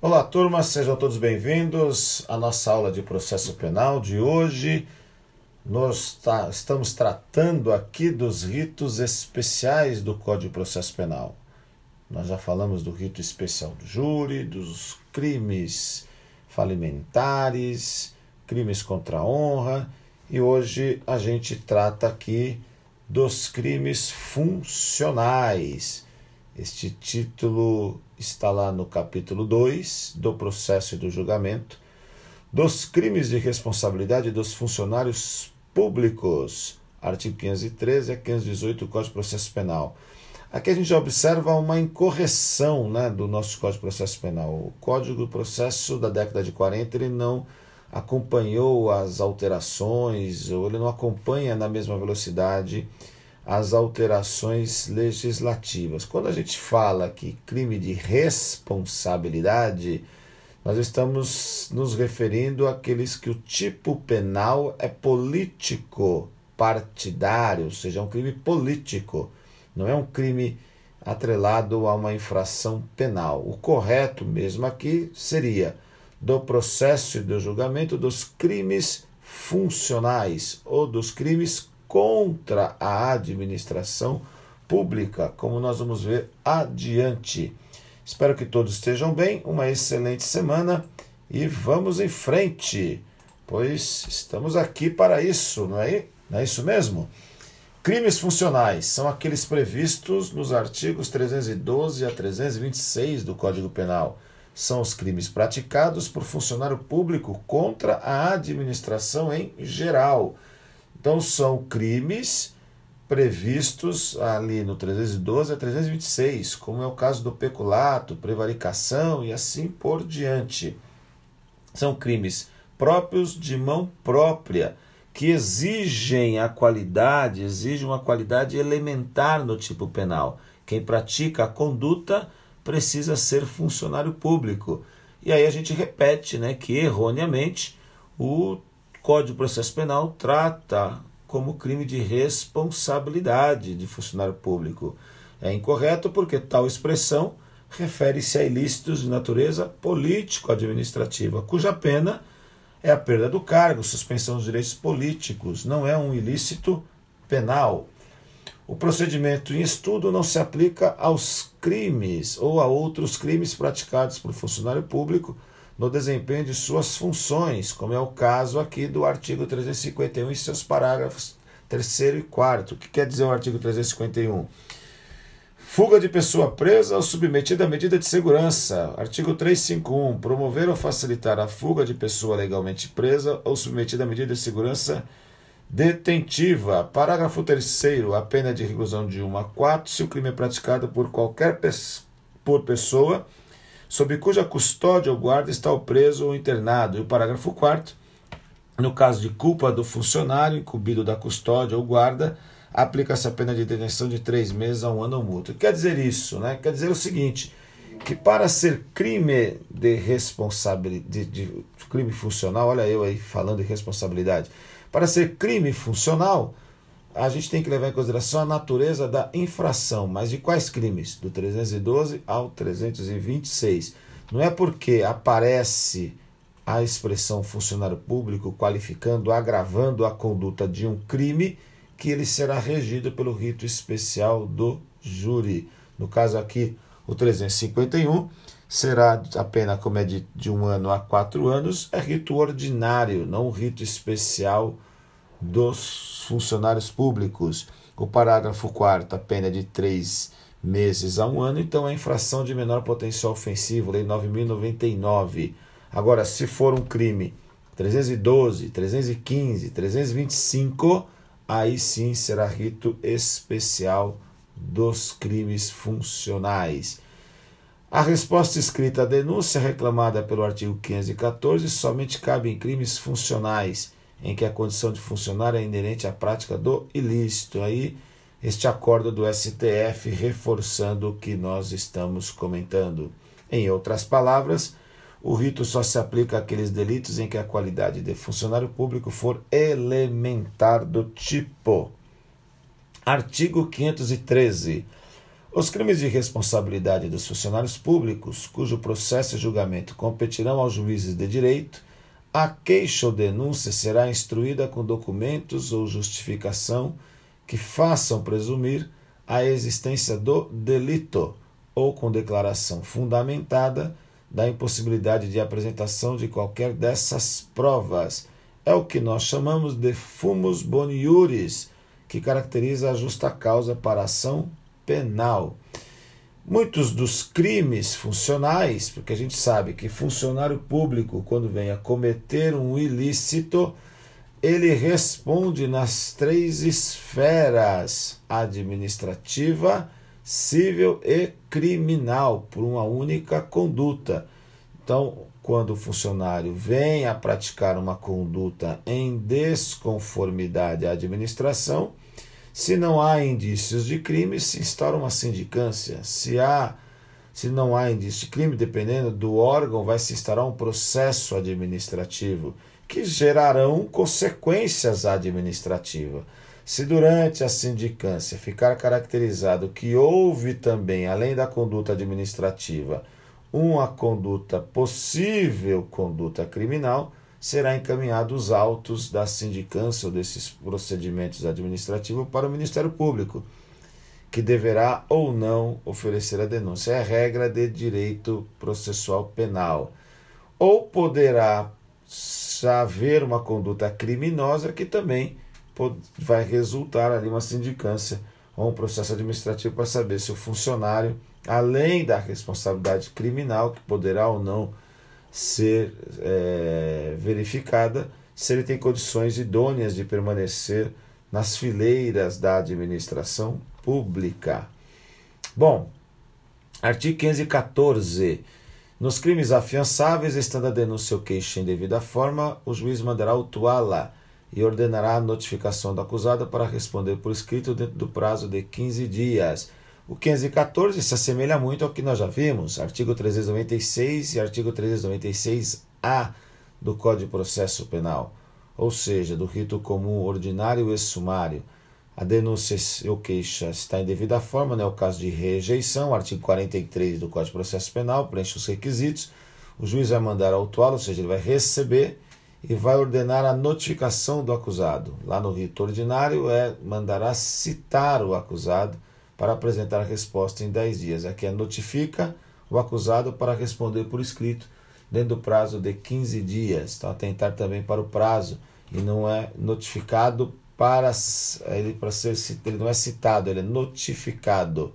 Olá, turma, sejam todos bem-vindos à nossa aula de processo penal de hoje. Nós tá, estamos tratando aqui dos ritos especiais do Código de Processo Penal. Nós já falamos do rito especial do júri, dos crimes falimentares, crimes contra a honra, e hoje a gente trata aqui dos crimes funcionais este título está lá no capítulo 2 do processo e do julgamento dos crimes de responsabilidade dos funcionários públicos, artigo 513 a 518 do Código de Processo Penal. Aqui a gente observa uma incorreção né, do nosso Código de Processo Penal. O Código do Processo da década de 40 ele não acompanhou as alterações, ou ele não acompanha na mesma velocidade as alterações legislativas. Quando a gente fala que crime de responsabilidade, nós estamos nos referindo àqueles que o tipo penal é político partidário, ou seja, é um crime político, não é um crime atrelado a uma infração penal. O correto mesmo aqui seria do processo e do julgamento dos crimes funcionais ou dos crimes contra a administração pública, como nós vamos ver adiante. Espero que todos estejam bem, uma excelente semana e vamos em frente, pois estamos aqui para isso, não é, não é isso mesmo? Crimes funcionais são aqueles previstos nos artigos 312 a 326 do Código Penal. São os crimes praticados por funcionário público contra a administração em geral então são crimes previstos ali no 312 a 326, como é o caso do peculato, prevaricação e assim por diante. São crimes próprios de mão própria, que exigem a qualidade, exigem uma qualidade elementar no tipo penal. Quem pratica a conduta precisa ser funcionário público. E aí a gente repete né, que erroneamente o Código de Processo Penal trata como crime de responsabilidade de funcionário público. É incorreto porque tal expressão refere-se a ilícitos de natureza político-administrativa, cuja pena é a perda do cargo, suspensão dos direitos políticos, não é um ilícito penal. O procedimento em estudo não se aplica aos crimes ou a outros crimes praticados por funcionário público no desempenho de suas funções, como é o caso aqui do artigo 351 e seus parágrafos 3 e 4. O que quer dizer o artigo 351? Fuga de pessoa presa ou submetida à medida de segurança. Artigo 351. Promover ou facilitar a fuga de pessoa legalmente presa ou submetida à medida de segurança detentiva. Parágrafo 3. A pena de reclusão de 1 a 4 se o crime é praticado por qualquer pe por pessoa sob cuja custódia ou guarda está o preso ou internado. E o parágrafo 4 no caso de culpa do funcionário incumbido da custódia ou guarda, aplica-se a pena de detenção de três meses a um ano ou multa. Quer dizer isso, né? Quer dizer o seguinte, que para ser crime de responsabilidade, de, de crime funcional, olha eu aí falando de responsabilidade, para ser crime funcional, a gente tem que levar em consideração a natureza da infração, mas de quais crimes? Do 312 ao 326. Não é porque aparece a expressão funcionário público qualificando, agravando a conduta de um crime que ele será regido pelo rito especial do júri. No caso aqui, o 351 será a pena como é de, de um ano a quatro anos, é rito ordinário, não rito especial dos funcionários públicos. O parágrafo 4 a pena é de três meses a um ano, então é infração de menor potencial ofensivo, lei 9.099. Agora, se for um crime 312, 315, 325, aí sim será rito especial dos crimes funcionais. A resposta escrita à denúncia reclamada pelo artigo 514 somente cabe em crimes funcionais em que a condição de funcionário é inerente à prática do ilícito. Aí, este acordo do STF reforçando o que nós estamos comentando. Em outras palavras, o rito só se aplica àqueles delitos em que a qualidade de funcionário público for elementar do tipo. Artigo 513. Os crimes de responsabilidade dos funcionários públicos, cujo processo e julgamento competirão aos juízes de direito, a queixa ou denúncia será instruída com documentos ou justificação que façam presumir a existência do delito ou com declaração fundamentada da impossibilidade de apresentação de qualquer dessas provas. É o que nós chamamos de fumus boniuris, que caracteriza a justa causa para a ação penal. Muitos dos crimes funcionais, porque a gente sabe que funcionário público, quando vem a cometer um ilícito, ele responde nas três esferas: administrativa, civil e criminal, por uma única conduta. Então, quando o funcionário vem a praticar uma conduta em desconformidade à administração, se não há indícios de crime, se instaura uma sindicância. Se há se não há indício de crime, dependendo do órgão, vai se instaurar um processo administrativo que gerarão consequências administrativas. Se durante a sindicância ficar caracterizado que houve também, além da conduta administrativa, uma conduta possível conduta criminal, será encaminhado os autos da sindicância ou desses procedimentos administrativos para o Ministério Público, que deverá ou não oferecer a denúncia. É a regra de direito processual penal. Ou poderá haver uma conduta criminosa que também vai resultar ali uma sindicância ou um processo administrativo para saber se o funcionário, além da responsabilidade criminal, que poderá ou não ser é, verificada se ele tem condições idôneas de permanecer nas fileiras da administração pública. Bom, artigo 514. Nos crimes afiançáveis, estando a denúncia ou queixa em devida forma, o juiz mandará autuá-la e ordenará a notificação do acusado para responder por escrito dentro do prazo de 15 dias o 514 se assemelha muito ao que nós já vimos, artigo 396 e artigo 396-A do Código de Processo Penal, ou seja, do rito comum ordinário e sumário. A denúncia ou queixa está em devida forma, não é o caso de rejeição, artigo 43 do Código de Processo Penal, preenche os requisitos, o juiz vai mandar autuá-lo, ou seja, ele vai receber e vai ordenar a notificação do acusado. Lá no rito ordinário é mandará citar o acusado para apresentar a resposta em 10 dias. Aqui é notifica o acusado para responder por escrito dentro do prazo de 15 dias. Então, atentar também para o prazo e não é notificado para ele para ser ele não é citado, ele é notificado.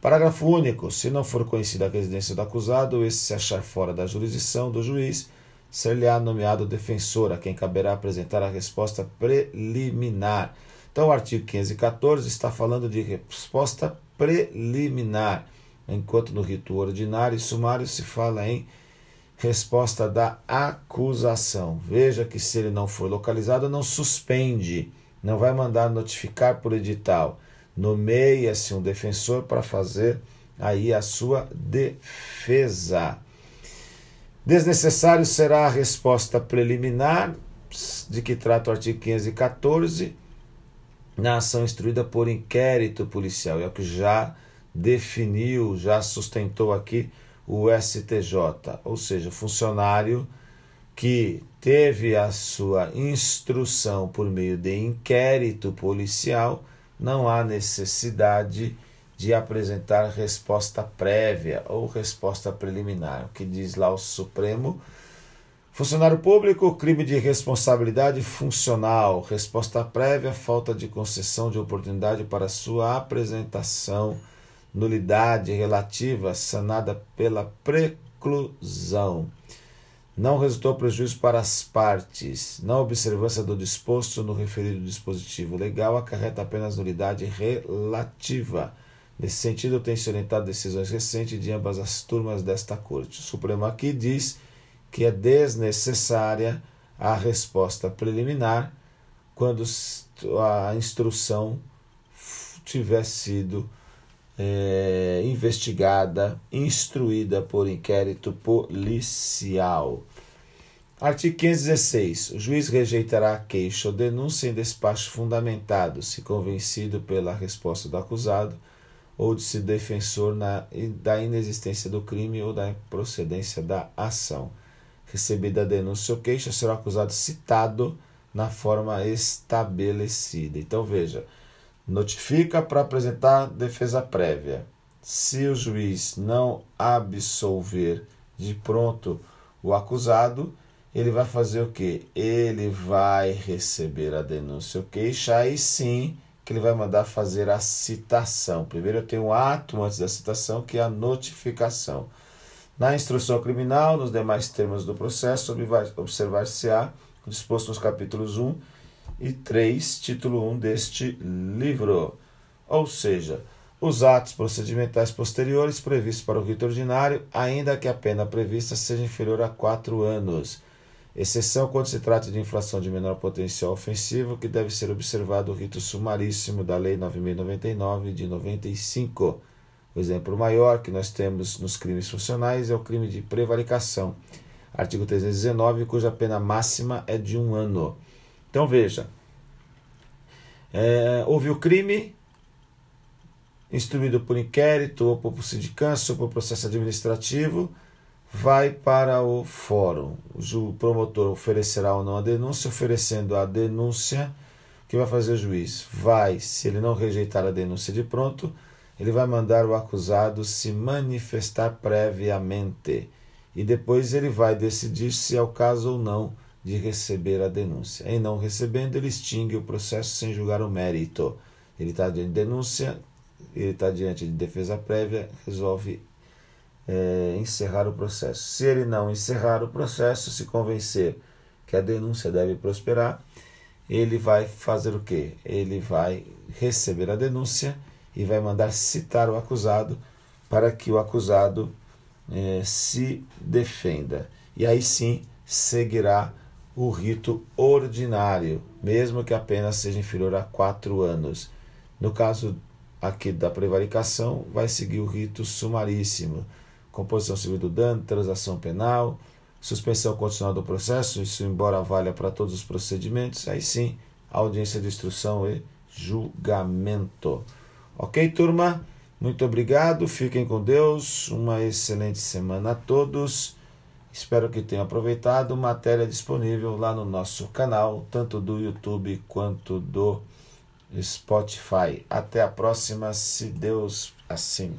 Parágrafo único. Se não for conhecida a residência do acusado, esse se achar fora da jurisdição do juiz, ser-lhe-á nomeado defensor, a quem caberá apresentar a resposta preliminar. Então, o artigo 514 está falando de resposta preliminar, enquanto no rito ordinário e sumário se fala em resposta da acusação. Veja que se ele não for localizado, não suspende, não vai mandar notificar por edital. Nomeia-se um defensor para fazer aí a sua defesa. Desnecessário será a resposta preliminar, de que trata o artigo 514 na ação instruída por inquérito policial. É o que já definiu, já sustentou aqui o STJ, ou seja, funcionário que teve a sua instrução por meio de inquérito policial, não há necessidade de apresentar resposta prévia ou resposta preliminar. O que diz lá o Supremo Funcionário público, crime de responsabilidade funcional, resposta prévia, falta de concessão de oportunidade para sua apresentação, nulidade relativa sanada pela preclusão. Não resultou prejuízo para as partes. Não observância do disposto no referido dispositivo legal acarreta apenas nulidade relativa. Nesse sentido, tem-se orientado decisões recentes de ambas as turmas desta Corte. O Supremo aqui diz que é desnecessária a resposta preliminar quando a instrução tiver sido é, investigada, instruída por inquérito policial. Artigo 516. O juiz rejeitará a queixa ou denúncia em despacho fundamentado, se convencido pela resposta do acusado ou de se defensor na, da inexistência do crime ou da procedência da ação. Recebida a denúncia ou queixa, será o acusado citado na forma estabelecida. Então veja, notifica para apresentar defesa prévia. Se o juiz não absolver de pronto o acusado, ele vai fazer o que? Ele vai receber a denúncia ou queixa, aí sim que ele vai mandar fazer a citação. Primeiro eu tenho um ato antes da citação, que é a notificação. Na instrução criminal, nos demais termos do processo, observar-se-á o disposto nos capítulos 1 e 3, título 1 deste livro. Ou seja, os atos procedimentais posteriores previstos para o rito ordinário, ainda que a pena prevista seja inferior a quatro anos exceção quando se trata de infração de menor potencial ofensivo, que deve ser observado o rito sumaríssimo da Lei 9.099 de 95. O exemplo maior que nós temos nos crimes funcionais é o crime de prevaricação, artigo 319, cuja pena máxima é de um ano. Então veja, é, houve o crime instruído por inquérito, ou por sindicância, ou por processo administrativo, vai para o fórum. O promotor oferecerá ou não a denúncia, oferecendo a denúncia, o que vai fazer o juiz? Vai, se ele não rejeitar a denúncia de pronto, ele vai mandar o acusado se manifestar previamente e depois ele vai decidir se é o caso ou não de receber a denúncia. Em não recebendo, ele extingue o processo sem julgar o mérito. Ele está diante de denúncia, ele está diante de defesa prévia, resolve é, encerrar o processo. Se ele não encerrar o processo, se convencer que a denúncia deve prosperar, ele vai fazer o quê? Ele vai receber a denúncia e vai mandar citar o acusado para que o acusado é, se defenda. E aí sim seguirá o rito ordinário, mesmo que a pena seja inferior a quatro anos. No caso aqui da prevaricação, vai seguir o rito sumaríssimo composição civil do dano, transação penal, suspensão condicional do processo, isso embora valha para todos os procedimentos, aí sim, audiência de instrução e julgamento. Ok, turma? Muito obrigado, fiquem com Deus, uma excelente semana a todos. Espero que tenham aproveitado. Matéria disponível lá no nosso canal, tanto do YouTube quanto do Spotify. Até a próxima, se Deus assim.